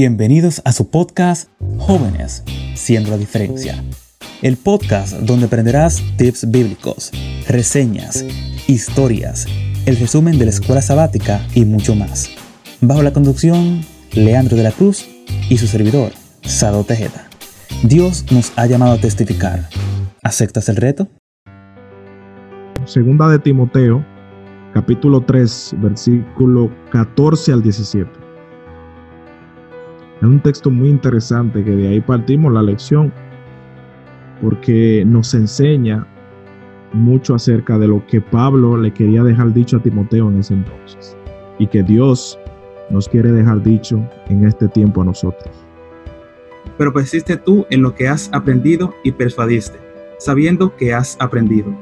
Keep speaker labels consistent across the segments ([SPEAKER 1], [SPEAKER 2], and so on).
[SPEAKER 1] Bienvenidos a su podcast Jóvenes, siendo la diferencia. El podcast donde aprenderás tips bíblicos, reseñas, historias, el resumen de la escuela sabática y mucho más. Bajo la conducción, Leandro de la Cruz y su servidor, Sado Tejeda. Dios nos ha llamado a testificar. ¿Aceptas el reto?
[SPEAKER 2] Segunda de Timoteo, capítulo 3, versículo 14 al 17. Es un texto muy interesante que de ahí partimos la lección porque nos enseña mucho acerca de lo que Pablo le quería dejar dicho a Timoteo en ese entonces y que Dios nos quiere dejar dicho en este tiempo a nosotros.
[SPEAKER 3] Pero persiste tú en lo que has aprendido y persuadiste, sabiendo que has aprendido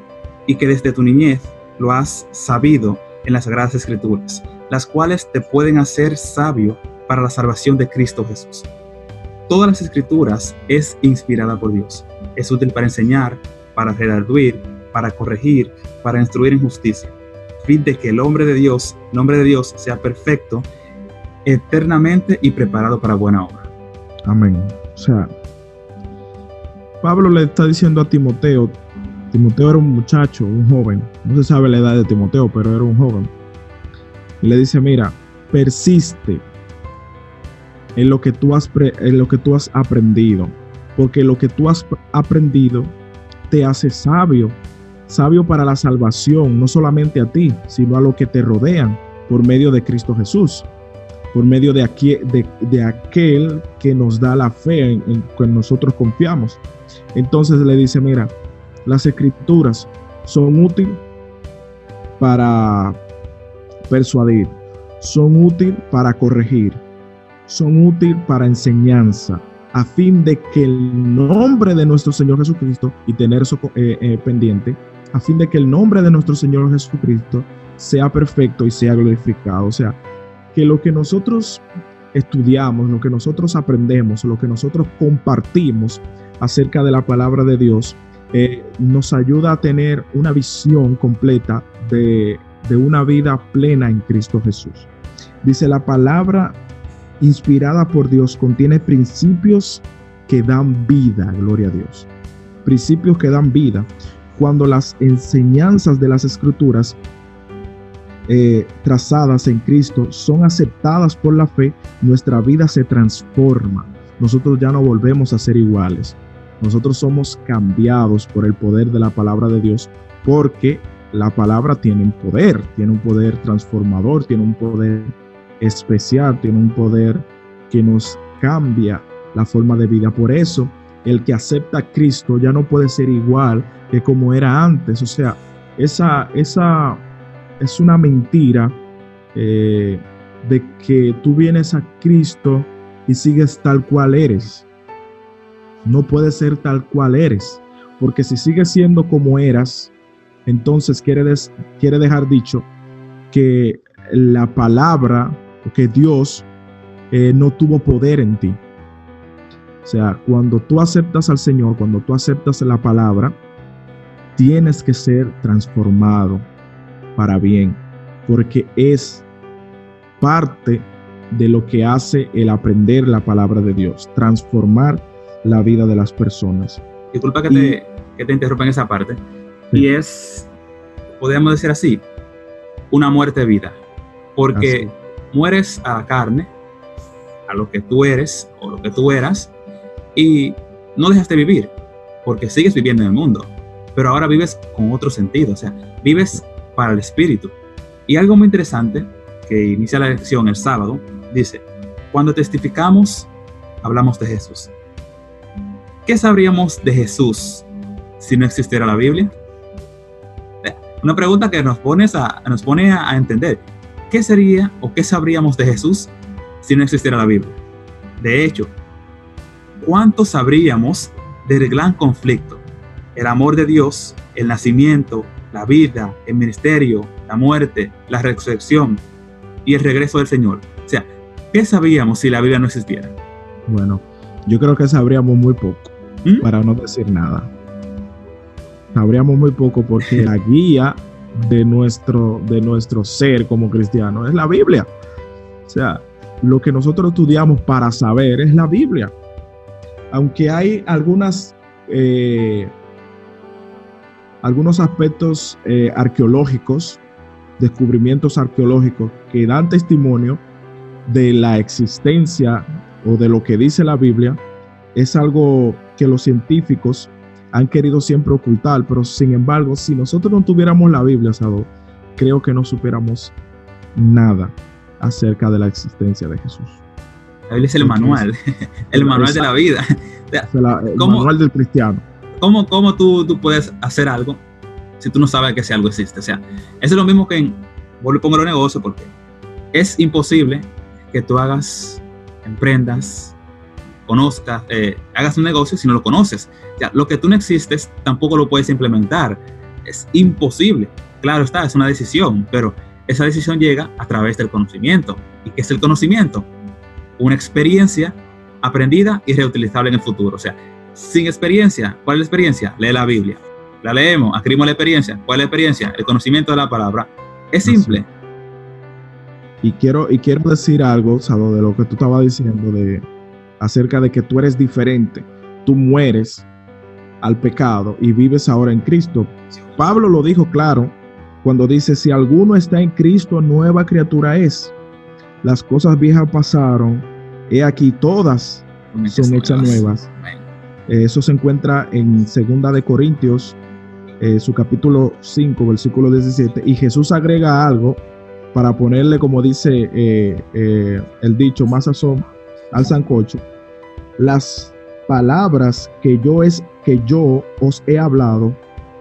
[SPEAKER 3] y que desde tu niñez lo has sabido en las Sagradas Escrituras, las cuales te pueden hacer sabio para la salvación de Cristo Jesús. Todas las escrituras es inspirada por Dios. Es útil para enseñar, para redarguir, para corregir, para instruir en justicia, fin de que el hombre de Dios, el de Dios sea perfecto, eternamente y preparado para buena obra.
[SPEAKER 2] Amén. O sea, Pablo le está diciendo a Timoteo, Timoteo era un muchacho, un joven, no se sabe la edad de Timoteo, pero era un joven. Y le dice, mira, persiste en lo que tú has, en lo que tú has aprendido, porque lo que tú has aprendido te hace sabio, sabio para la salvación, no solamente a ti, sino a los que te rodean por medio de Cristo Jesús, por medio de, aquel que nos da la fe en, en que nosotros confiamos. Entonces le dice, mira, las escrituras son útiles para persuadir, son útiles para corregir, son útiles para enseñanza, a fin de que el nombre de nuestro Señor Jesucristo, y tener eso eh, eh, pendiente, a fin de que el nombre de nuestro Señor Jesucristo sea perfecto y sea glorificado. O sea, que lo que nosotros estudiamos, lo que nosotros aprendemos, lo que nosotros compartimos acerca de la palabra de Dios, eh, nos ayuda a tener una visión completa de, de una vida plena en Cristo Jesús. Dice la palabra inspirada por Dios, contiene principios que dan vida, gloria a Dios. Principios que dan vida. Cuando las enseñanzas de las escrituras eh, trazadas en Cristo son aceptadas por la fe, nuestra vida se transforma. Nosotros ya no volvemos a ser iguales. Nosotros somos cambiados por el poder de la palabra de Dios porque la palabra tiene poder, tiene un poder transformador, tiene un poder especial, tiene un poder que nos cambia la forma de vida. Por eso, el que acepta a Cristo ya no puede ser igual que como era antes. O sea, esa, esa es una mentira eh, de que tú vienes a Cristo y sigues tal cual eres. No puede ser tal cual eres, porque si sigues siendo como eras, entonces quiere, quiere dejar dicho que la palabra que Dios eh, no tuvo poder en ti. O sea, cuando tú aceptas al Señor, cuando tú aceptas la palabra, tienes que ser transformado para bien, porque es parte de lo que hace el aprender la palabra de Dios, transformar la vida de las personas.
[SPEAKER 3] Disculpa que, te, que te interrumpa en esa parte. Y es, podríamos decir así, una muerte de vida. Porque mueres a la carne, a lo que tú eres o lo que tú eras, y no dejas de vivir, porque sigues viviendo en el mundo, pero ahora vives con otro sentido, o sea, vives para el espíritu. Y algo muy interesante que inicia la lección el sábado, dice, cuando testificamos, hablamos de Jesús. ¿Qué sabríamos de Jesús si no existiera la Biblia? Una pregunta que nos, pones a, nos pone a entender ¿qué sería o qué sabríamos de Jesús si no existiera la Biblia? De hecho, ¿cuánto sabríamos del gran conflicto? El amor de Dios, el nacimiento, la vida, el ministerio, la muerte, la resurrección y el regreso del Señor. O sea, ¿qué sabríamos si la Biblia no existiera?
[SPEAKER 2] Bueno, yo creo que sabríamos muy poco, ¿Mm? para no decir nada. Sabríamos muy poco porque la guía de nuestro, de nuestro ser como cristiano, es la Biblia. O sea, lo que nosotros estudiamos para saber es la Biblia. Aunque hay algunas, eh, algunos aspectos eh, arqueológicos, descubrimientos arqueológicos que dan testimonio de la existencia o de lo que dice la Biblia, es algo que los científicos han querido siempre ocultar, pero sin embargo, si nosotros no tuviéramos la Biblia, Sado, creo que no supiéramos nada acerca de la existencia de Jesús.
[SPEAKER 3] La Biblia es el manual, el manual de la vida.
[SPEAKER 2] el manual del cristiano.
[SPEAKER 3] ¿Cómo, cómo tú, tú, puedes hacer algo si tú no sabes que ese algo existe? O sea, eso es lo mismo que en, vos le pongo los negocios porque es imposible que tú hagas, emprendas, conozcas, eh, hagas un negocio si no lo conoces. O sea, lo que tú no existes tampoco lo puedes implementar. Es imposible. Claro está, es una decisión, pero esa decisión llega a través del conocimiento. ¿Y qué es el conocimiento? Una experiencia aprendida y reutilizable en el futuro. O sea, sin experiencia, ¿cuál es la experiencia? Lee la Biblia. La leemos, adquirimos la experiencia. ¿Cuál es la experiencia? El conocimiento de la palabra. Es simple.
[SPEAKER 2] Y quiero, y quiero decir algo, Sado, de lo que tú estabas diciendo de acerca de que tú eres diferente. Tú mueres al pecado y vives ahora en Cristo. Pablo lo dijo claro cuando dice, si alguno está en Cristo, nueva criatura es. Las cosas viejas pasaron, he aquí todas son hechas nuevas. Eso se encuentra en Segunda de Corintios, eh, su capítulo 5, versículo 17. Y Jesús agrega algo para ponerle, como dice eh, eh, el dicho, más sazón al sancocho. Las palabras que yo, es, que yo os he hablado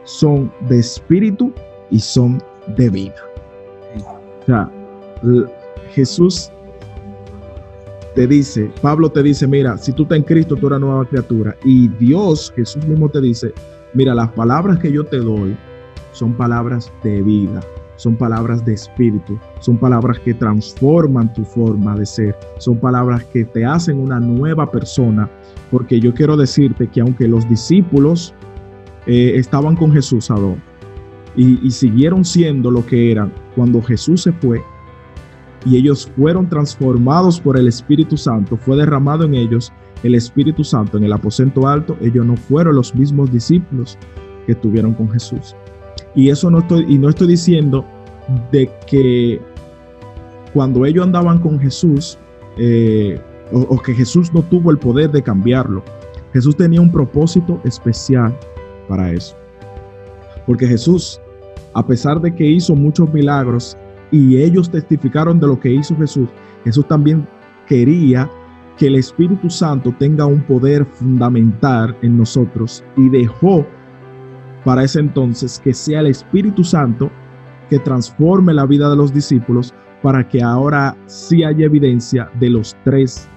[SPEAKER 2] son de espíritu y son de vida. O sea, Jesús te dice, Pablo te dice, mira, si tú estás en Cristo, tú eres nueva criatura. Y Dios, Jesús mismo te dice, mira, las palabras que yo te doy son palabras de vida, son palabras de espíritu, son palabras que transforman tu forma de ser, son palabras que te hacen una nueva persona. Porque yo quiero decirte que aunque los discípulos eh, estaban con Jesús, Adón, y, siguieron siendo lo que eran cuando Jesús se fue y ellos fueron transformados por el Espíritu Santo, fue derramado en ellos el Espíritu Santo en el aposento alto, ellos no fueron los mismos discípulos que estuvieron con Jesús. Y eso no estoy, y no estoy diciendo de que cuando ellos andaban con Jesús, eh, o que Jesús no tuvo el poder de cambiarlo. Jesús tenía un propósito especial para eso. Porque Jesús a pesar de que hizo muchos milagros y ellos testificaron de lo que hizo Jesús, Jesús también quería que el Espíritu Santo tenga un poder fundamental en nosotros y dejó para ese entonces que sea el Espíritu Santo que transforme la vida de los discípulos para que ahora sí haya evidencia de los tres,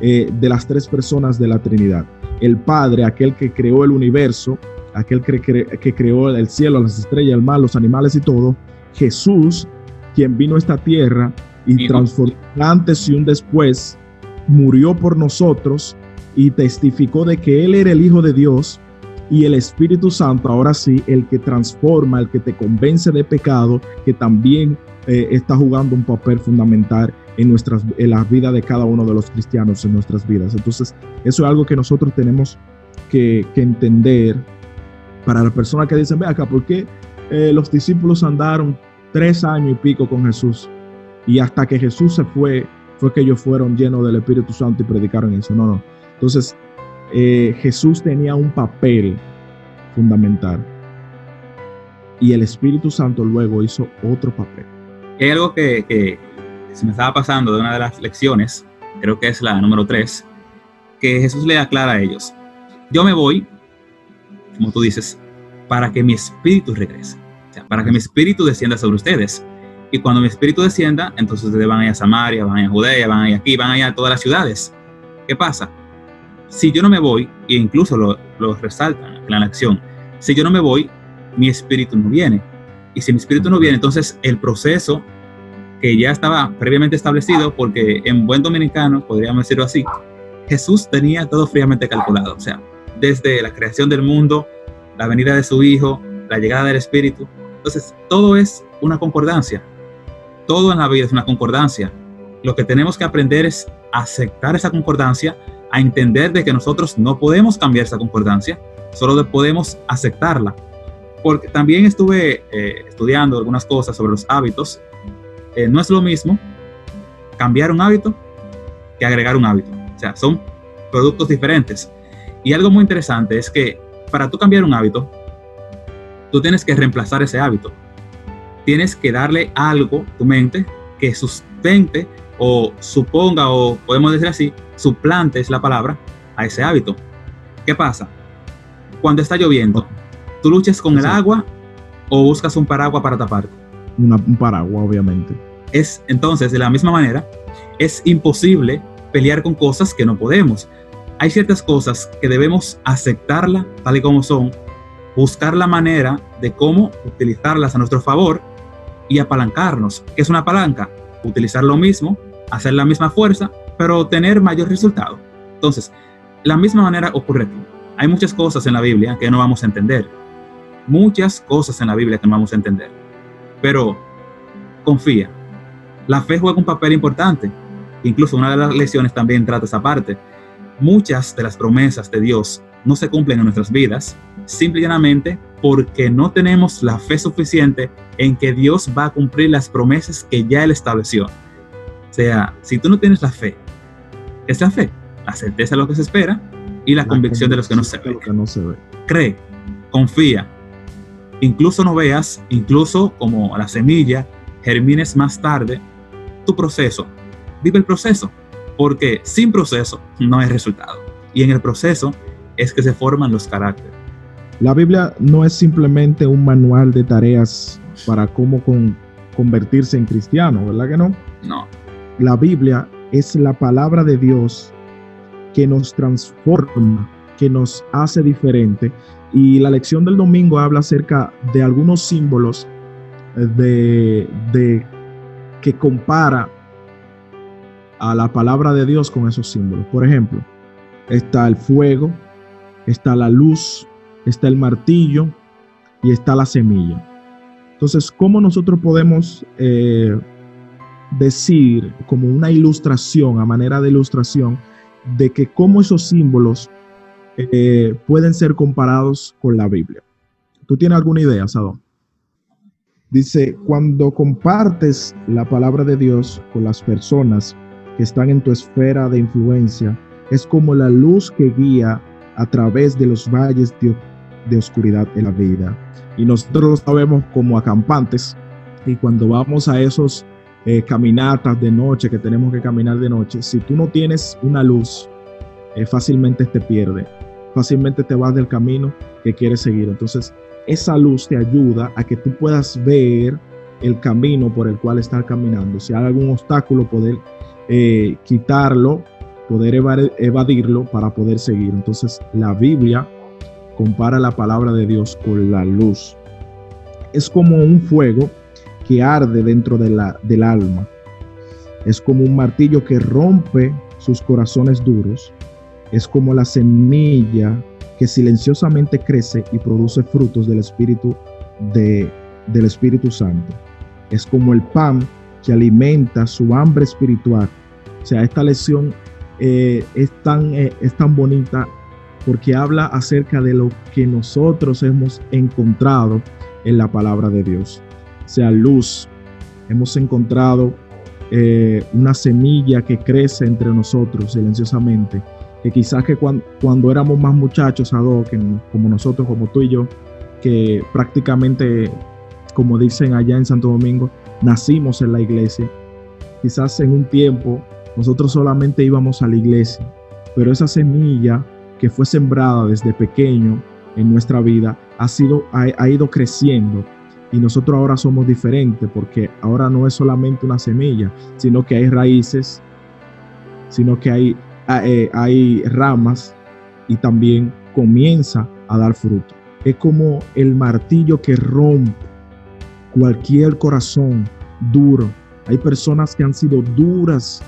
[SPEAKER 2] eh, de las tres personas de la Trinidad. El Padre, aquel que creó el universo, aquel que, creó el cielo, las estrellas, el mar, los animales y todo, Jesús, quien vino a esta tierra y transformó antes y un después, murió por nosotros y testificó de que Él era el Hijo de Dios y el Espíritu Santo, ahora sí, el que transforma, el que te convence de pecado, que también eh, está jugando un papel fundamental en, nuestras, en la vida de cada uno de los cristianos, en nuestras vidas. Entonces, eso es algo que nosotros tenemos que, que entender para las personas que dicen, ve acá, ¿por qué eh, los discípulos andaron tres años y pico con Jesús? Y hasta que Jesús se fue, fue que ellos fueron llenos del Espíritu Santo y predicaron eso. No, no. Entonces, eh, Jesús tenía un papel fundamental. Y el Espíritu Santo luego hizo otro papel.
[SPEAKER 3] Hay algo que, se me estaba pasando de una de las lecciones, creo que es la número tres, que Jesús le aclara a ellos. Yo me voy, como tú dices, para que mi espíritu regrese, para que mi espíritu descienda sobre ustedes. Y cuando mi espíritu descienda, entonces ustedes van a Samaria, van a Judea, van a aquí, van a a todas las ciudades. ¿Qué pasa? Si yo no me voy, e incluso lo, lo resaltan en la acción, si yo no me voy, mi espíritu no viene. Y si mi espíritu no viene, entonces el proceso que ya estaba previamente establecido, porque en buen dominicano, podríamos decirlo así, Jesús tenía todo fríamente calculado. O sea, desde la creación del mundo, la venida de su Hijo, la llegada del Espíritu. Entonces, todo es una concordancia. Todo en la vida es una concordancia. lo que tenemos que aprender es aceptar esa concordancia, a entender de que nosotros no podemos cambiar esa concordancia, solo podemos aceptarla. Porque también estuve eh, estudiando algunas cosas sobre los hábitos. Eh, no es lo mismo cambiar un hábito que agregar un hábito. O sea, son productos diferentes. Y algo muy interesante es que para tú cambiar un hábito, tú tienes que reemplazar ese hábito. Tienes que darle algo, tu mente, que sustente o suponga, o podemos decir así, suplante es la palabra, a ese hábito. ¿Qué pasa? Cuando está lloviendo, tú luchas con el agua o buscas un paraguas para taparte.
[SPEAKER 2] un paraguas, obviamente.
[SPEAKER 3] Es entonces, de la misma manera, es imposible pelear con cosas que no podemos. Hay ciertas cosas que debemos aceptarla tal y como son, buscar la manera de cómo utilizarlas a nuestro favor y apalancarnos. ¿Qué es una palanca? Utilizar lo mismo, hacer la misma fuerza, pero obtener mayor resultado. Entonces, la misma manera ocurre aquí. Hay muchas cosas en la Biblia que no vamos a entender. Muchas cosas en la Biblia que no vamos a entender. Pero confía. La fe juega un papel importante. Incluso una de las lecciones también trata esa parte. Muchas de las promesas de Dios no se cumplen en nuestras vidas, simplemente porque no tenemos la fe suficiente en que Dios va a cumplir las promesas que ya Él estableció. Sea, si tú no tienes la fe, es la fe, la certeza de lo que se espera y la, convicción de los que no se, ve.
[SPEAKER 2] que no se ve.
[SPEAKER 3] Cree, confía, incluso no veas, incluso como la semilla, germines más tarde, tu proceso. Vive el proceso, porque sin proceso no hay resultado. Y en el proceso es que se forman los caracteres.
[SPEAKER 2] La Biblia no es simplemente un manual de tareas para cómo convertirse en cristiano, ¿verdad que no?
[SPEAKER 3] No.
[SPEAKER 2] La Biblia es la palabra de Dios que nos transforma, que nos hace diferente. Y la lección del domingo habla acerca de algunos símbolos de, que compara a la palabra de Dios con esos símbolos. Por ejemplo, está el fuego, está la luz, está el martillo y está la semilla. Entonces, ¿cómo nosotros podemos eh, decir como una ilustración, a manera de ilustración, de que cómo esos símbolos eh, pueden ser comparados con la Biblia? ¿Tú tienes alguna idea, Sadón? Dice, cuando compartes la palabra de Dios con las personas que están en tu esfera de influencia, es como la luz que guía a través de los valles de, oscuridad en la vida. Y nosotros lo sabemos como acampantes, y cuando vamos a esos eh, caminatas de noche, que tenemos que caminar de noche, si tú no tienes una luz, eh, fácilmente te pierde, fácilmente te vas del camino que quieres seguir. Entonces, esa luz te ayuda a que tú puedas ver el camino por el cual estás caminando. Si hay algún obstáculo, poder eh, quitarlo, poder evadirlo para poder seguir. Entonces la Biblia compara la palabra de Dios con la luz. Es como un fuego que arde dentro de la, del alma. Es como un martillo que rompe sus corazones duros. Es como la semilla que silenciosamente crece y produce frutos del Espíritu de, del Espíritu Santo. Es como el pan que alimenta su hambre espiritual. O sea, esta lección eh, es, tan, eh, es tan bonita porque habla acerca de lo que nosotros hemos encontrado en la palabra de Dios. Sea, luz. Hemos encontrado eh, una semilla que crece entre nosotros silenciosamente que quizás que cuando, éramos más muchachos, como nosotros, como tú y yo, que prácticamente, como dicen allá en Santo Domingo, nacimos en la iglesia. Quizás en un tiempo nosotros solamente íbamos a la iglesia, pero esa semilla que fue sembrada desde pequeño en nuestra vida ha, sido, ha ido creciendo y nosotros ahora somos diferentes porque ahora no es solamente una semilla, sino que hay raíces, sino que hay Ah, eh, hay ramas y también comienza a dar fruto. Es como el martillo que rompe cualquier corazón duro. Hay personas que han sido duras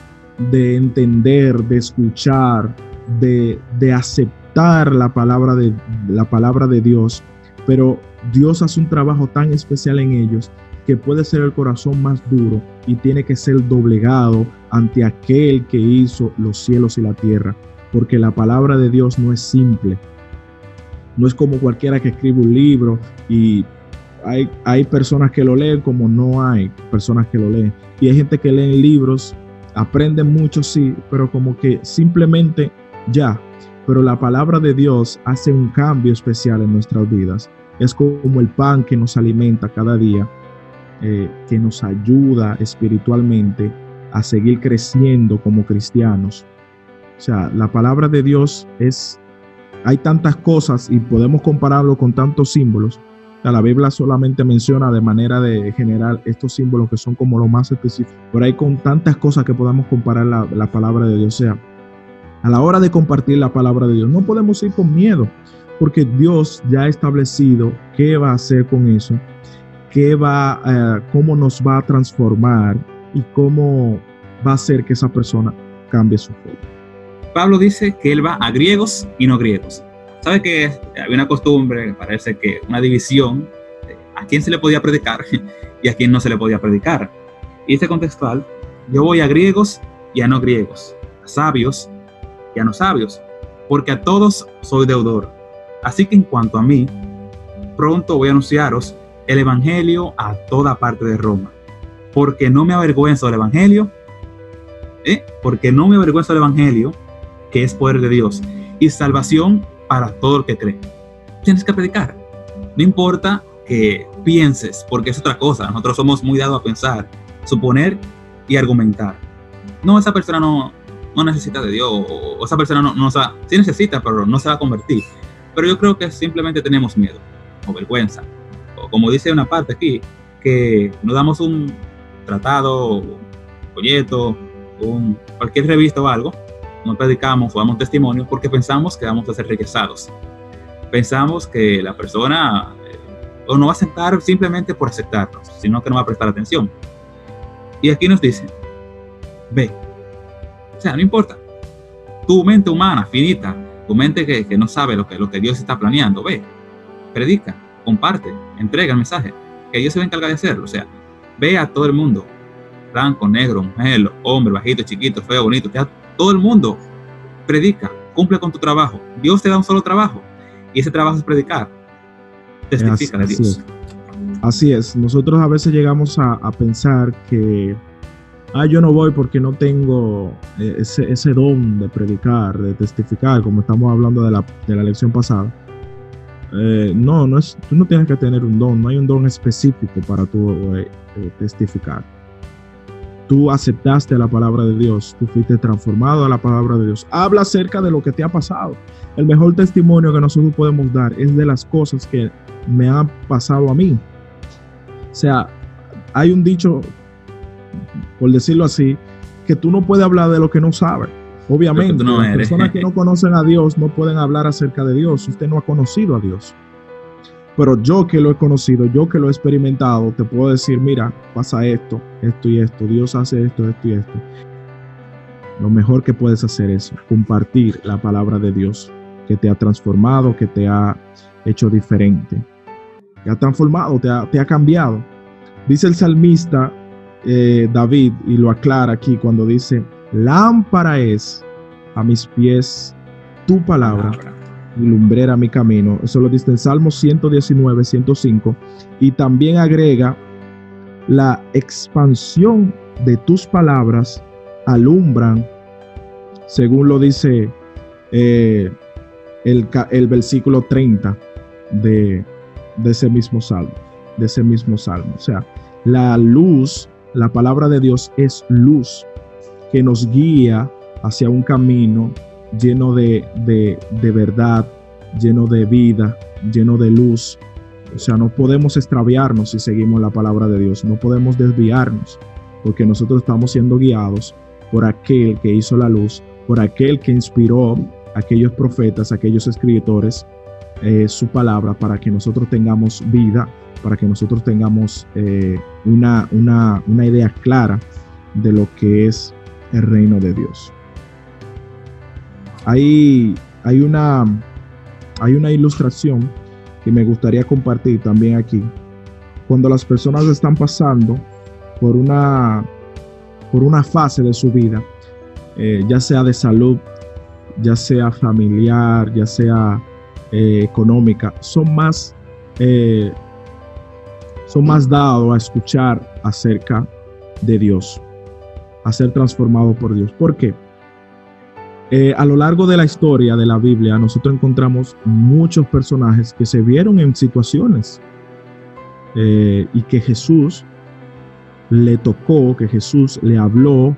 [SPEAKER 2] de entender, de escuchar, de, de aceptar la palabra de, la palabra de Dios, pero Dios hace un trabajo tan especial en ellos que puede ser el corazón más duro y tiene que ser doblegado ante aquel que hizo los cielos y la tierra, porque la palabra de Dios no es simple. No es como cualquiera que escribe un libro y hay, hay personas que lo leen como no hay personas que lo leen. Y hay gente que lee libros, aprende mucho, sí, pero como que simplemente ya. Pero la palabra de Dios hace un cambio especial en nuestras vidas. Es como el pan que nos alimenta cada día, eh, que nos ayuda espiritualmente a seguir creciendo como cristianos. O sea, la palabra de Dios es, hay tantas cosas y podemos compararlo con tantos símbolos. la Biblia solamente menciona de manera de general estos símbolos que son como los más específicos, pero hay con tantas cosas que podemos comparar la, la palabra de Dios. O sea, a la hora de compartir la palabra de Dios, no podemos ir con miedo, porque Dios ya ha establecido qué va a hacer con eso, qué va, eh, cómo nos va a transformar y cómo va a hacer que esa persona cambie su fe.
[SPEAKER 3] Pablo dice que él va a griegos y no griegos. ¿Sabe que había una costumbre, parece que una división, a quién se le podía predicar y a quién no se le podía predicar? Y este contextual, yo voy a griegos y a no griegos, a sabios y a no sabios, porque a todos soy deudor. Así que en cuanto a mí, pronto voy a anunciaros el Evangelio a toda parte de Roma, porque no me avergüenzo del Evangelio, ¿eh? porque no me avergüenzo del Evangelio, que es poder de Dios y salvación para todo el que cree. Tienes que predicar. No importa que pienses, porque es otra cosa. Nosotros somos muy dados a pensar, suponer y argumentar. No, esa persona no, no necesita de Dios, o, esa persona no, no sí necesita, pero no se va a convertir. Pero yo creo que simplemente tenemos miedo o vergüenza. O como dice una parte aquí, que nos damos un tratado, un folleto, un, cualquier revista o algo, no predicamos o damos testimonio porque pensamos que vamos a ser rechazados. Pensamos que la persona eh, o no va a aceptar simplemente por aceptarnos, sino que no va a prestar atención. Y aquí nos dice, ve. O sea, no importa. Tu mente humana, finita, tu mente que, que no sabe lo que, lo que Dios está planeando, ve, predica, comparte, entrega el mensaje, que Dios se va a encargar de hacerlo. O sea, ve a todo el mundo, blanco, negro, mujer, hombre, bajito, chiquito, feo, bonito, todo el mundo predica, cumple con tu trabajo. Dios te da un solo trabajo y ese trabajo es predicar. Testifica de Dios.
[SPEAKER 2] Así es. Nosotros a veces llegamos a, pensar que, ah, yo no voy porque no tengo eh, ese, ese, don de predicar, de testificar, como estamos hablando de la, de la lección pasada. Eh, no, no es, tú no tienes que tener un don, no hay un don específico para tu eh, testificar tú aceptaste la palabra de Dios, tú fuiste transformado a la palabra de Dios. Habla acerca de lo que te ha pasado. El mejor testimonio que nosotros podemos dar es de las cosas que me han pasado a mí. O sea, hay un dicho, por decirlo así, que tú no puedes hablar de lo que no sabes. Obviamente, las personas que no conocen a Dios no pueden hablar acerca de Dios. Usted no ha conocido a Dios. Pero yo que lo he conocido, yo que lo he experimentado, te puedo decir, mira, pasa esto, esto y esto, Dios hace esto, esto y esto. Lo mejor que puedes hacer es compartir la palabra de Dios que te ha transformado, que te ha hecho diferente, te ha transformado, te ha, te ha cambiado. Dice el salmista eh, David, y lo aclara aquí cuando dice, lámpara es a mis pies tu palabra y lumbrera mi camino. Eso lo dice en Salmo 119, 105. Y también agrega la expansión de tus palabras alumbran, según lo dice eh, el, el, versículo 30 de, de ese mismo salmo, de ese mismo salmo. O sea, la luz, la palabra de Dios es luz que nos guía hacia un camino lleno de, de, verdad, lleno de vida, lleno de luz. O sea, no podemos extraviarnos si seguimos la palabra de Dios, no podemos desviarnos, porque nosotros estamos siendo guiados por aquel que hizo la luz, por aquel que inspiró a aquellos profetas, aquellos escritores, eh, su palabra para que nosotros tengamos vida, para que nosotros tengamos eh, una, una, una idea clara de lo que es el reino de Dios. Hay, hay, una, hay una ilustración que me gustaría compartir también aquí, cuando las personas están pasando por una, por una fase de su vida, eh, ya sea de salud, ya sea familiar, ya sea eh, económica, son más, más dados a escuchar acerca de Dios, a ser transformado por Dios. ¿Por qué? a lo largo de la historia de la Biblia, nosotros encontramos muchos personajes que se vieron en situaciones y que Jesús le tocó, que Jesús le habló,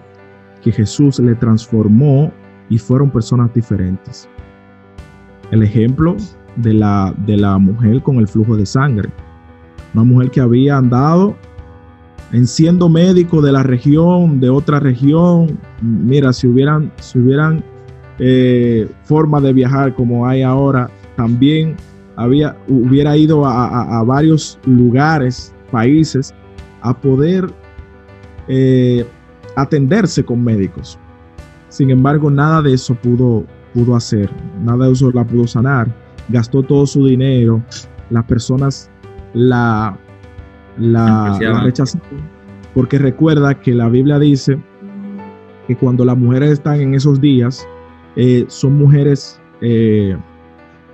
[SPEAKER 2] que Jesús le transformó y fueron personas diferentes. El ejemplo de la, de la mujer con el flujo de sangre. Una mujer que había andado en siendo médico de la región, de otra región. Mira, si hubieran, si hubieran eh, forma de viajar como hay ahora, también había, hubiera ido a, a varios lugares, países, a poder eh, atenderse con médicos. Sin embargo, nada de eso pudo, pudo hacer, nada de eso la pudo sanar. Gastó todo su dinero, las personas la, la, rechazaron, porque recuerda que la Biblia dice que cuando las mujeres están en esos días, eh, son mujeres eh,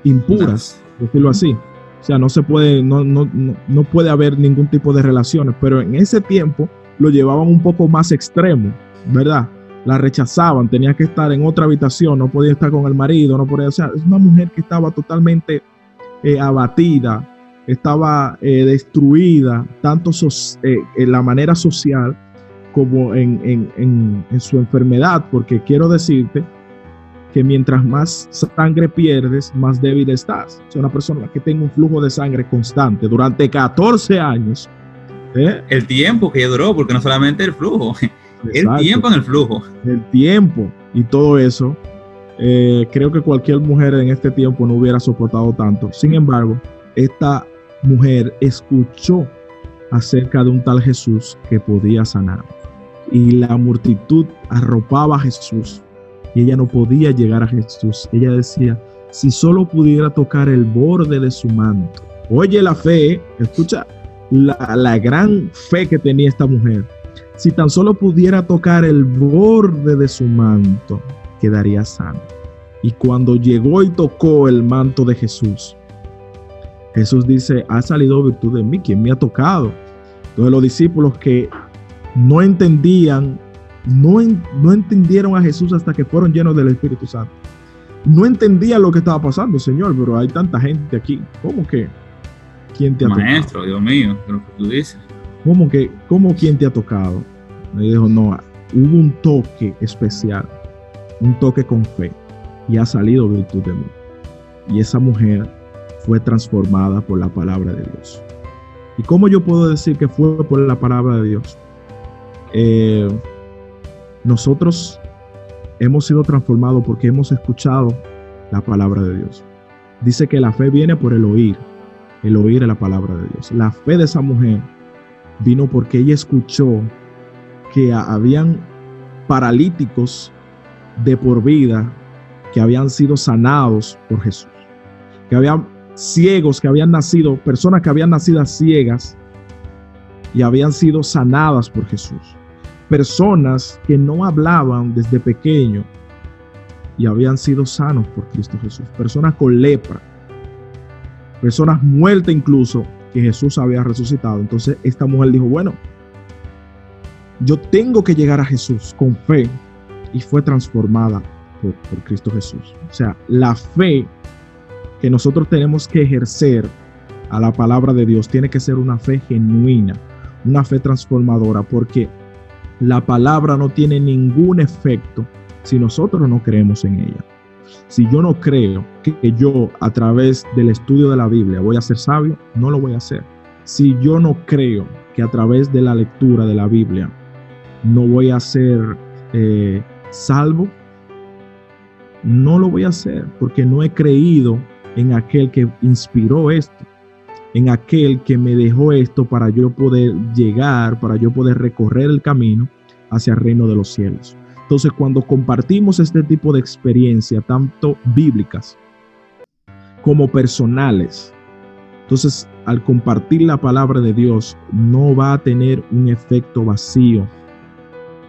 [SPEAKER 2] impuras, decirlo así. O sea, no se puede, no, no, no puede haber ningún tipo de relaciones, pero en ese tiempo lo llevaban un poco más extremo, ¿verdad? La rechazaban, tenía que estar en otra habitación, no podía estar con el marido, no podía, o sea, es una mujer que estaba totalmente eh, abatida, estaba eh, destruida, tanto eh, en la manera social como en, en, en, su enfermedad, porque quiero decirte que mientras más sangre pierdes, más débil estás. Sea, una persona que tenga un flujo de sangre constante durante 14 años,
[SPEAKER 3] ¿Eh? El tiempo que duró, porque no solamente el flujo, el tiempo en el flujo.
[SPEAKER 2] El tiempo y todo eso. Eh, creo que cualquier mujer en este tiempo no hubiera soportado tanto. Sin embargo, esta mujer escuchó acerca de un tal Jesús que podía sanar. Y la multitud arropaba a Jesús y ella no podía llegar a Jesús. Ella decía, si solo pudiera tocar el borde de su manto. Oye la fe, escucha, la, gran fe que tenía esta mujer. Si tan solo pudiera tocar el borde de su manto, quedaría sano. Y cuando llegó y tocó el manto de Jesús, Jesús dice, ha salido virtud de mí, quien me ha tocado. Entonces los discípulos que no entendían, no, no entendieron a Jesús hasta que fueron llenos del Espíritu Santo. No entendían lo que estaba pasando, Señor, pero hay tanta gente aquí. ¿Cómo que?
[SPEAKER 3] ¿Quién te ha Maestro, Dios mío, lo que tú dices.
[SPEAKER 2] ¿Cómo que, cómo quién te ha tocado? Me dijo, no, hubo un toque especial, un toque con fe, y ha salido virtud de mí. Y esa mujer fue transformada por la palabra de Dios. ¿Y cómo yo puedo decir que fue por la palabra de Dios? Eh, nosotros hemos sido transformados porque hemos escuchado la palabra de Dios. Dice que la fe viene por el oír el oír la palabra de Dios. La fe de esa mujer vino porque ella escuchó que habían paralíticos de por vida que habían sido sanados por Jesús. Que habían ciegos que habían nacido, personas que habían nacido ciegas y habían sido sanadas por Jesús. Personas que no hablaban desde pequeño y habían sido sanos por Cristo Jesús. Personas con lepra personas muertas incluso, que Jesús había resucitado. Entonces esta mujer dijo, bueno, yo tengo que llegar a Jesús con fe y fue transformada por, por Cristo Jesús. O sea, la fe que nosotros tenemos que ejercer a la palabra de Dios tiene que ser una fe genuina, una fe transformadora, porque la palabra no tiene ningún efecto si nosotros no creemos en ella. Si yo no creo que yo a través del estudio de la Biblia voy a ser sabio, no lo voy a hacer. Si yo no creo que a través de la lectura de la Biblia no voy a ser eh, salvo, no lo voy a hacer porque no he creído en aquel que inspiró esto, en aquel que me dejó esto para yo poder llegar, para yo poder recorrer el camino hacia el reino de los cielos. Entonces, cuando compartimos este tipo de experiencia, tanto bíblicas como personales, Entonces, al compartir la palabra de Dios, no va a tener un efecto vacío,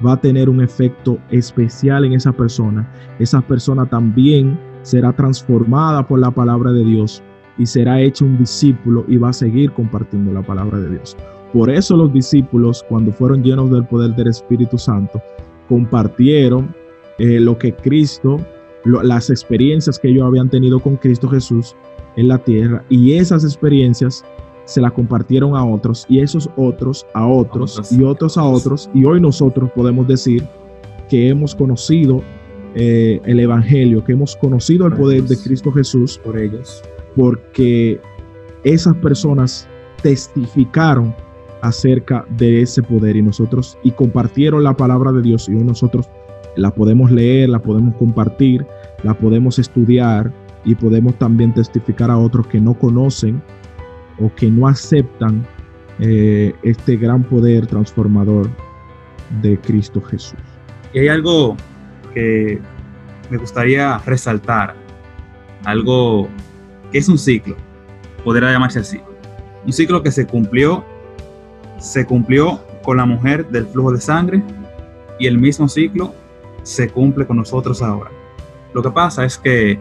[SPEAKER 2] va a tener un efecto especial en esa persona. Esa persona también será transformada por la palabra de Dios y será hecho un discípulo y va a seguir compartiendo la palabra de Dios. Por eso los discípulos, cuando fueron llenos del poder del Espíritu Santo, compartieron eh, lo que Cristo, las experiencias que ellos habían tenido con Cristo Jesús en la tierra y esas experiencias se las compartieron a otros y esos otros a otros y otros a otros y hoy nosotros podemos decir que hemos conocido eh, el Evangelio, que hemos conocido el poder de Cristo Jesús
[SPEAKER 3] por ellos,
[SPEAKER 2] porque esas personas testificaron acerca de ese poder y nosotros y compartieron la palabra de Dios y hoy nosotros la podemos leer, la podemos compartir, la podemos estudiar y podemos también testificar a otros que no conocen o que no aceptan eh, este gran poder transformador de Cristo Jesús.
[SPEAKER 3] Y hay algo me gustaría resaltar, algo que es un ciclo, podría llamarse así. Un ciclo que se cumplió, se cumplió con la mujer del flujo de sangre y el mismo ciclo se cumple con nosotros ahora. Lo que pasa es que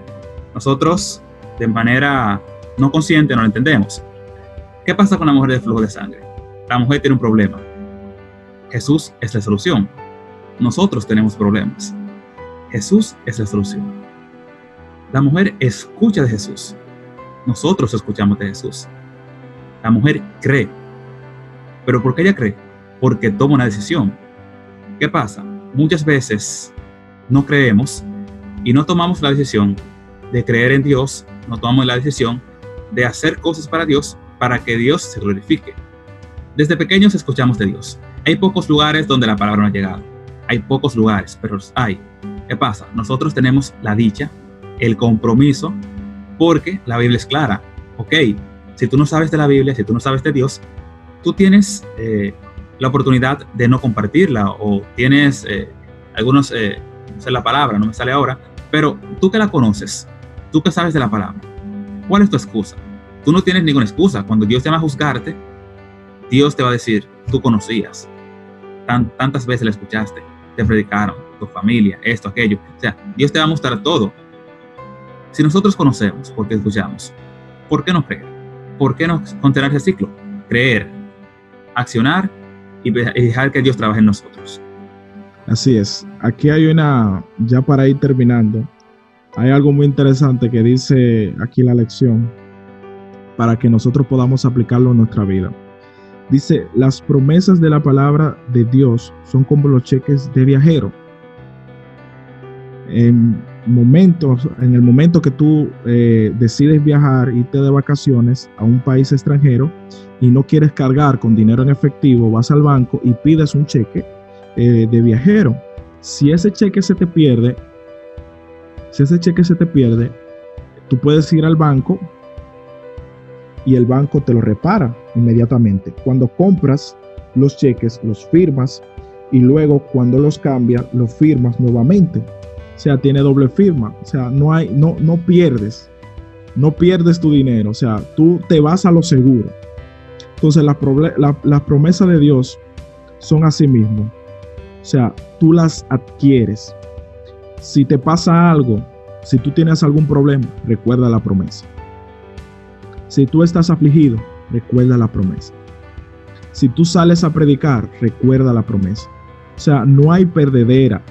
[SPEAKER 3] nosotros de manera no consciente no lo entendemos. ¿Qué pasa con la mujer del flujo de sangre? La mujer tiene un problema. Jesús es la solución. Nosotros tenemos problemas. Jesús es la solución. La mujer escucha de Jesús. Nosotros escuchamos de Jesús. La mujer cree. ¿Pero por qué ella cree? Porque toma una decisión. ¿Qué pasa? Muchas veces no creemos y no tomamos la decisión de creer en Dios, no tomamos la decisión de hacer cosas para Dios para que Dios se glorifique. Desde pequeños escuchamos de Dios. Hay pocos lugares donde la palabra no ha llegado. Hay pocos lugares, pero hay. ¿Qué pasa? Nosotros tenemos la dicha, el compromiso, porque la Biblia es clara. Ok, si tú no sabes de la Biblia, si tú no sabes de Dios, tú tienes eh, la oportunidad de no compartirla o tienes eh, algunos, eh, no sé la palabra, no me sale ahora, pero tú que la conoces, tú que sabes de la palabra, ¿cuál es tu excusa? Tú no tienes ninguna excusa. Cuando Dios te va a juzgarte, Dios te va a decir, tú conocías, tantas veces la escuchaste, te predicaron, tu familia, esto, aquello. O sea, Dios te va a mostrar todo. Si nosotros conocemos porque escuchamos, ¿por qué no creer? ¿Por qué no continuar ese ciclo? Creer, accionar y dejar que Dios trabaje en nosotros.
[SPEAKER 2] Así es. Aquí hay una, ya para ir terminando, hay algo muy interesante que dice aquí la lección para que nosotros podamos aplicarlo en nuestra vida. Dice, las promesas de la palabra de Dios son como los cheques de viajero. En momentos, en el momento que tú eh, decides viajar, irte de vacaciones a un país extranjero y no quieres cargar con dinero en efectivo, vas al banco y pides un cheque eh, de viajero. Si ese cheque se te pierde, si ese cheque se te pierde, tú puedes ir al banco y el banco te lo repara inmediatamente. Cuando compras los cheques, los firmas y luego cuando los cambias, los firmas nuevamente. O sea, tiene doble firma. O sea, no hay, no, no pierdes. No pierdes tu dinero. O sea, tú te vas a lo seguro. Entonces, las la, promesas de Dios son así mismo. O sea, tú las adquieres. Si te pasa algo, si tú tienes algún problema, recuerda la promesa. Si tú estás afligido, recuerda la promesa. Si tú sales a predicar, recuerda la promesa. O sea, no hay perdedera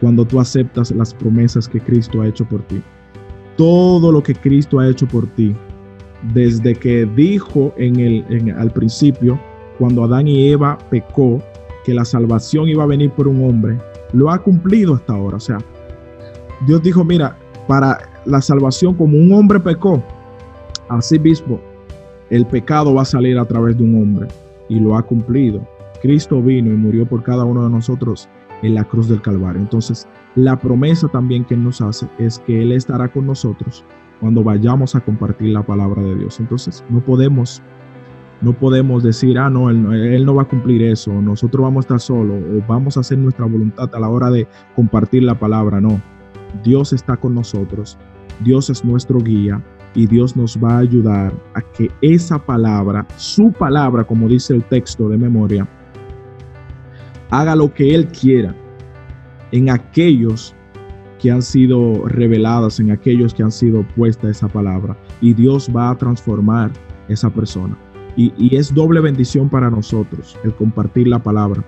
[SPEAKER 2] cuando tú aceptas las promesas que Cristo ha hecho por ti. Todo lo que Cristo ha hecho por ti, desde que dijo en el, al principio, cuando Adán y Eva pecó, que la salvación iba a venir por un hombre, lo ha cumplido hasta ahora. O sea, Dios dijo, mira, para la salvación como un hombre pecó, así mismo el pecado va a salir a través de un hombre y lo ha cumplido. Cristo vino y murió por cada uno de nosotros en la cruz del Calvario. Entonces, la promesa también que nos hace es que Él estará con nosotros cuando vayamos a compartir la palabra de Dios. Entonces, no podemos no podemos decir, ah, no él, no va a cumplir eso, nosotros vamos a estar solos o vamos a hacer nuestra voluntad a la hora de compartir la palabra. No, Dios está con nosotros, Dios es nuestro guía y Dios nos va a ayudar a que esa palabra, su palabra, como dice el texto de memoria, haga lo que Él quiera en aquellos que han sido reveladas, en aquellos que han sido puesta esa palabra. Y Dios va a transformar esa persona. Y, es doble bendición para nosotros el compartir la palabra,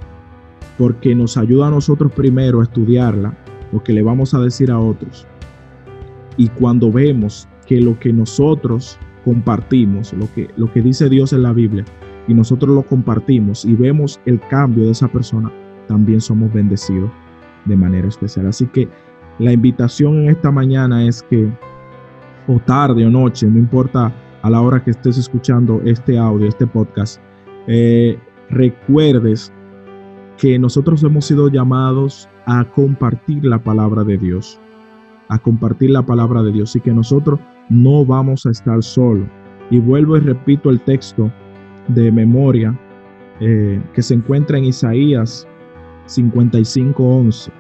[SPEAKER 2] porque nos ayuda a nosotros primero a estudiarla, lo que le vamos a decir a otros. Y cuando vemos que lo que nosotros compartimos, lo que, lo que dice Dios en la Biblia, y nosotros lo compartimos y vemos el cambio de esa persona, también somos bendecidos de manera especial. Así que la invitación en esta mañana es que, o tarde o noche, no importa a la hora que estés escuchando este audio, este podcast, eh, recuerdes que nosotros hemos sido llamados a compartir la palabra de Dios, a compartir la palabra de Dios y que nosotros no vamos a estar solos. Y vuelvo y repito el texto de memoria eh, que se encuentra en Isaías 55.11.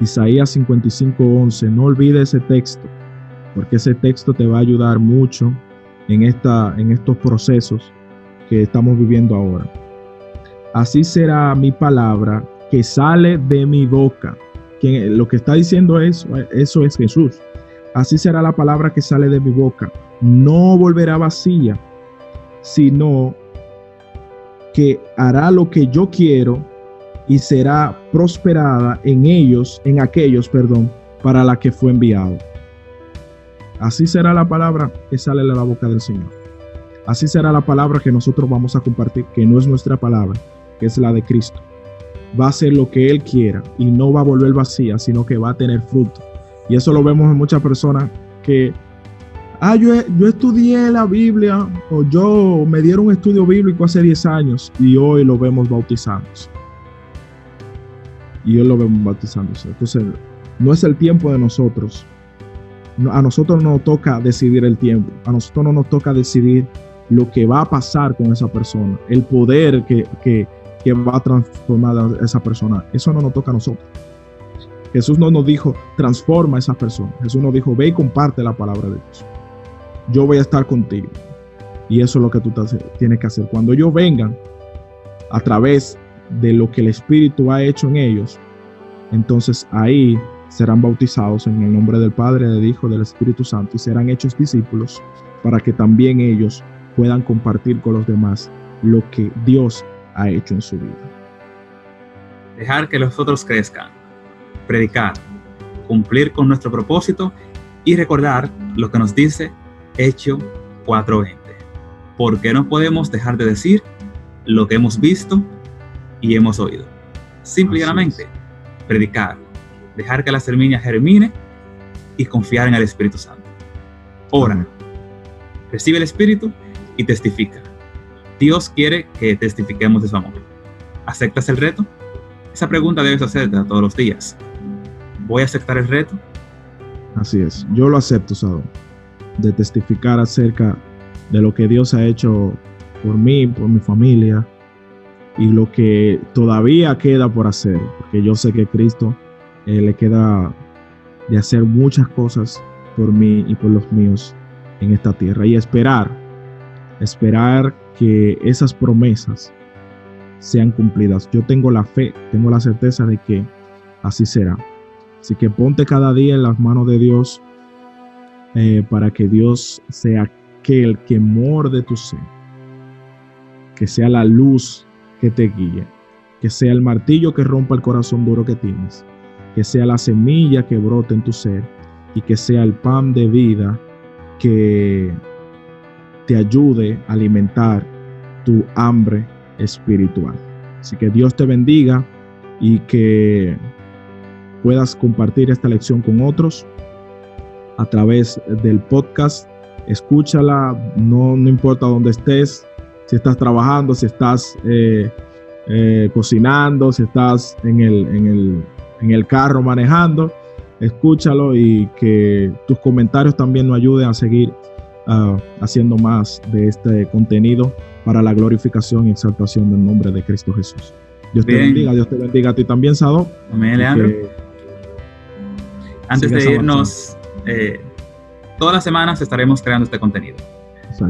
[SPEAKER 2] Isaías 55.11. No olvides ese texto, porque ese texto te va a ayudar mucho en, esta, en estos procesos que estamos viviendo ahora. Así será mi palabra que sale de mi boca. Que lo que está diciendo eso, eso es Jesús. Así será la palabra que sale de mi boca. No volverá vacía, sino que hará lo que yo quiero y será prosperada en ellos, en aquellos, perdón, para la que fue enviado. Así será la palabra que sale de la boca del Señor. Así será la palabra que nosotros vamos a compartir, que no es nuestra palabra, que es la de Cristo. Va a ser lo que Él quiera y no va a volver vacía, sino que va a tener fruto. Y eso lo vemos en muchas personas que, ah, yo, yo estudié la Biblia o yo me dieron un estudio bíblico hace 10 años y hoy lo vemos bautizándose. Y hoy lo vemos bautizándose. Entonces, no es el tiempo de nosotros. A nosotros no nos toca decidir el tiempo. A nosotros no nos toca decidir lo que va a pasar con esa persona, el poder que, que, que va a transformar a esa persona. Eso no nos toca a nosotros. Jesús no nos dijo, transforma a esa persona. Jesús nos dijo, ve y comparte la palabra de Dios. Yo voy a estar contigo. Y eso es lo que tú tienes que hacer. Cuando ellos vengan a través de lo que el Espíritu ha hecho en ellos, entonces ahí serán bautizados en el nombre del Padre, del Hijo, del Espíritu Santo y serán hechos discípulos para que también ellos puedan compartir con los demás lo que Dios ha hecho en su vida.
[SPEAKER 3] Dejar que los otros crezcan predicar, cumplir con nuestro propósito y recordar lo que nos dice Hecho 4.20. Porque no podemos dejar de decir lo que hemos visto y hemos oído. Simplemente predicar, dejar que la semilla germine y confiar en el Espíritu Santo. Ora, recibe el Espíritu y testifica. Dios quiere que testifiquemos de su amor. ¿Aceptas el reto? Esa pregunta debes hacerte todos los días voy a aceptar el reto.
[SPEAKER 2] Así es, yo lo acepto, Sado, de testificar acerca de lo que Dios ha hecho por mí, por mi familia y lo que todavía queda por hacer, porque yo sé que Cristo eh, le queda de hacer muchas cosas por mí y por los míos en esta tierra y esperar, esperar que esas promesas sean cumplidas. Yo tengo la fe, tengo la certeza de que así será. Así que ponte cada día en las manos de Dios eh, para que Dios sea aquel que morde tu ser, que sea la luz que te guíe, que sea el martillo que rompa el corazón duro que tienes, que sea la semilla que brote en tu ser y que sea el pan de vida que te ayude a alimentar tu hambre espiritual. Así que Dios te bendiga y que puedas compartir esta lección con otros a través del podcast. Escúchala, no, no importa dónde estés, si estás trabajando, si estás eh, eh, cocinando, si estás en el, en, el, en el carro manejando, escúchalo y que tus comentarios también nos ayuden a seguir uh, haciendo más de este contenido para la glorificación y exaltación del nombre de Cristo Jesús. Dios te bendiga, Dios te bendiga a ti también, Sado.
[SPEAKER 3] Amén, Leandro. Antes de irnos, eh, todas las semanas estaremos creando este contenido.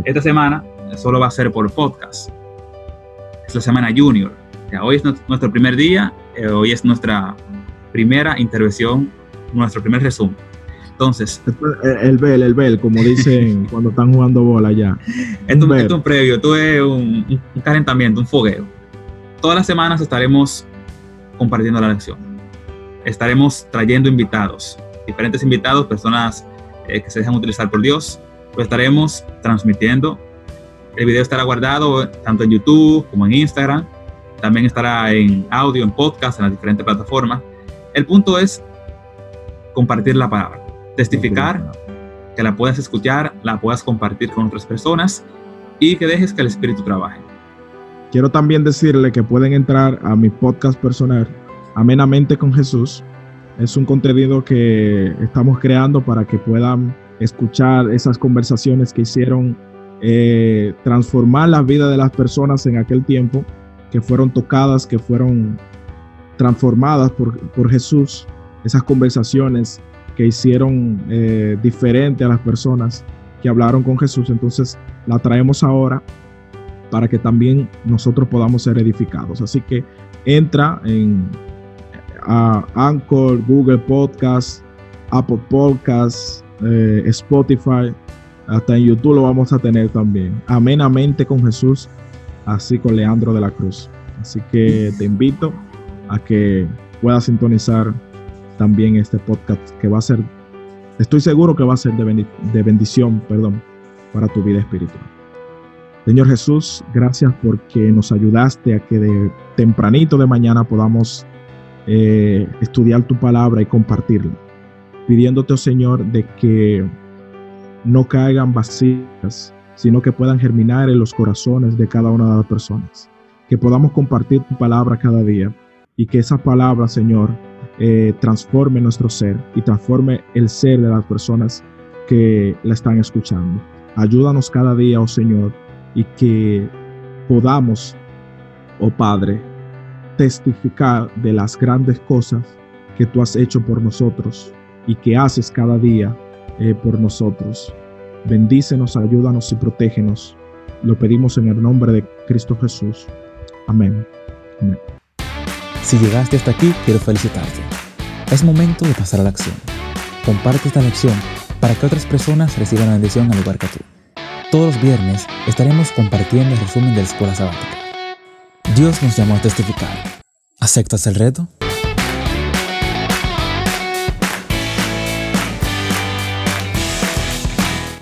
[SPEAKER 3] Esta semana solo va a ser por podcast. Es la semana junior. hoy es nuestro primer día, eh, hoy es nuestra primera intervención, nuestro primer resumen. Entonces.
[SPEAKER 2] El, bel, el bel, como dicen cuando están jugando bola ya.
[SPEAKER 3] Esto, es un previo, esto es un, un calentamiento, un fogueo. Todas las semanas estaremos compartiendo la lección. Estaremos trayendo invitados, diferentes invitados, personas eh, que se dejan utilizar por Dios. Lo estaremos transmitiendo. El video estará guardado tanto en YouTube como en Instagram. También estará en audio, en podcast, en las diferentes plataformas. El punto es compartir la palabra, testificar, que la puedas escuchar, la puedas compartir con otras personas y que dejes que el Espíritu trabaje.
[SPEAKER 2] Quiero también decirle que pueden entrar a mi podcast personal, Amenamente con Jesús. Es un contenido que estamos creando para que puedan escuchar esas conversaciones que hicieron eh, transformar la vida de las personas en aquel tiempo, que fueron tocadas, que fueron transformadas por, por Jesús, esas conversaciones que hicieron eh, diferente a las personas que hablaron con Jesús. Entonces la traemos ahora para que también nosotros podamos ser edificados. Así que entra en a Anchor, Google Podcast, Apple Podcasts, eh, Spotify, hasta en YouTube lo vamos a tener también. Amenamente con Jesús, así con Leandro de la Cruz. Así que te invito a que puedas sintonizar también este podcast que va a ser, estoy seguro que va a ser de, bendición, perdón, para tu vida espiritual. Señor Jesús, gracias porque nos ayudaste a que de tempranito de mañana podamos eh, estudiar tu palabra y compartirla, pidiéndote, oh Señor, de que no caigan vacías, sino que puedan germinar en los corazones de cada una de las personas, que podamos compartir tu palabra cada día y que esa palabra, Señor, eh, transforme nuestro ser y transforme el ser de las personas que la están escuchando. Ayúdanos cada día, oh Señor, y que podamos, oh Padre, testificar de las grandes cosas que tú has hecho por nosotros y que haces cada día eh, por nosotros. Bendícenos, ayúdanos y protégenos. Lo pedimos en el nombre de Cristo Jesús. Amén.
[SPEAKER 1] Si llegaste hasta aquí, quiero felicitarte. Es momento de pasar a la acción. Comparte esta lección para que otras personas reciban la bendición al lugar que tú. Todos los viernes estaremos compartiendo el resumen de la escuela sabática. Dios nos llamó a testificar. ¿Aceptas el reto?